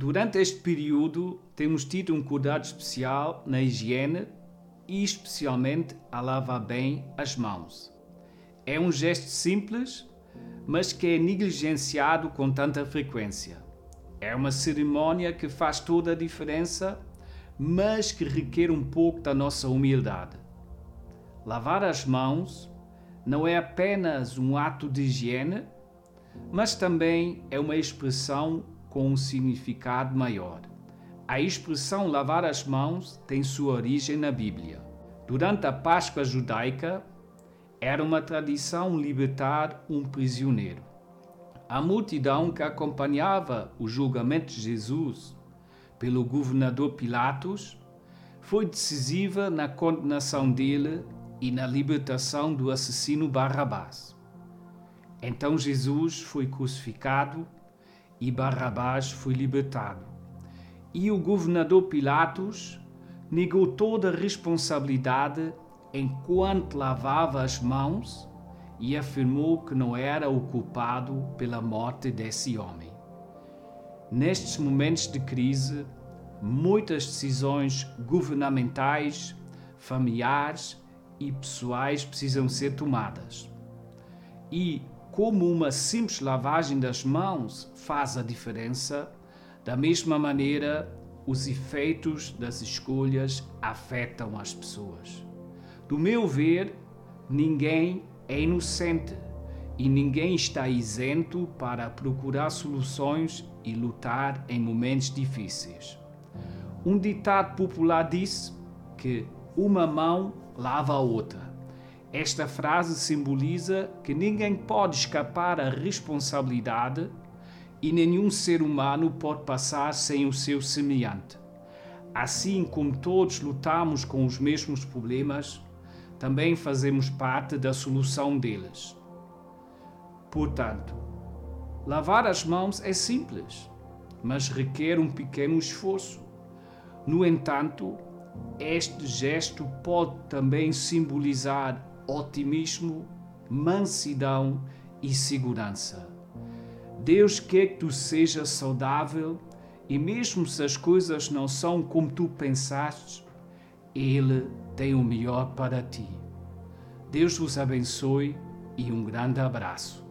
Durante este período, temos tido um cuidado especial na higiene e, especialmente, a lavar bem as mãos. É um gesto simples, mas que é negligenciado com tanta frequência. É uma cerimônia que faz toda a diferença, mas que requer um pouco da nossa humildade. Lavar as mãos não é apenas um ato de higiene, mas também é uma expressão com um significado maior. A expressão lavar as mãos tem sua origem na Bíblia. Durante a Páscoa judaica, era uma tradição libertar um prisioneiro. A multidão que acompanhava o julgamento de Jesus pelo governador Pilatos foi decisiva na condenação dele e na libertação do assassino Barrabás. Então Jesus foi crucificado e Barrabás foi libertado. E o governador Pilatos negou toda a responsabilidade enquanto lavava as mãos e afirmou que não era o culpado pela morte desse homem. Nestes momentos de crise, muitas decisões governamentais, familiares e pessoais precisam ser tomadas. E como uma simples lavagem das mãos faz a diferença, da mesma maneira, os efeitos das escolhas afetam as pessoas. Do meu ver, ninguém é inocente e ninguém está isento para procurar soluções e lutar em momentos difíceis. Um ditado popular diz que uma mão lava a outra. Esta frase simboliza que ninguém pode escapar à responsabilidade e nenhum ser humano pode passar sem o seu semelhante. Assim como todos lutamos com os mesmos problemas, também fazemos parte da solução deles. Portanto, lavar as mãos é simples, mas requer um pequeno esforço. No entanto, este gesto pode também simbolizar otimismo, mansidão e segurança. Deus quer que tu sejas saudável e, mesmo se as coisas não são como tu pensaste, Ele tem o melhor para ti. Deus vos abençoe e um grande abraço.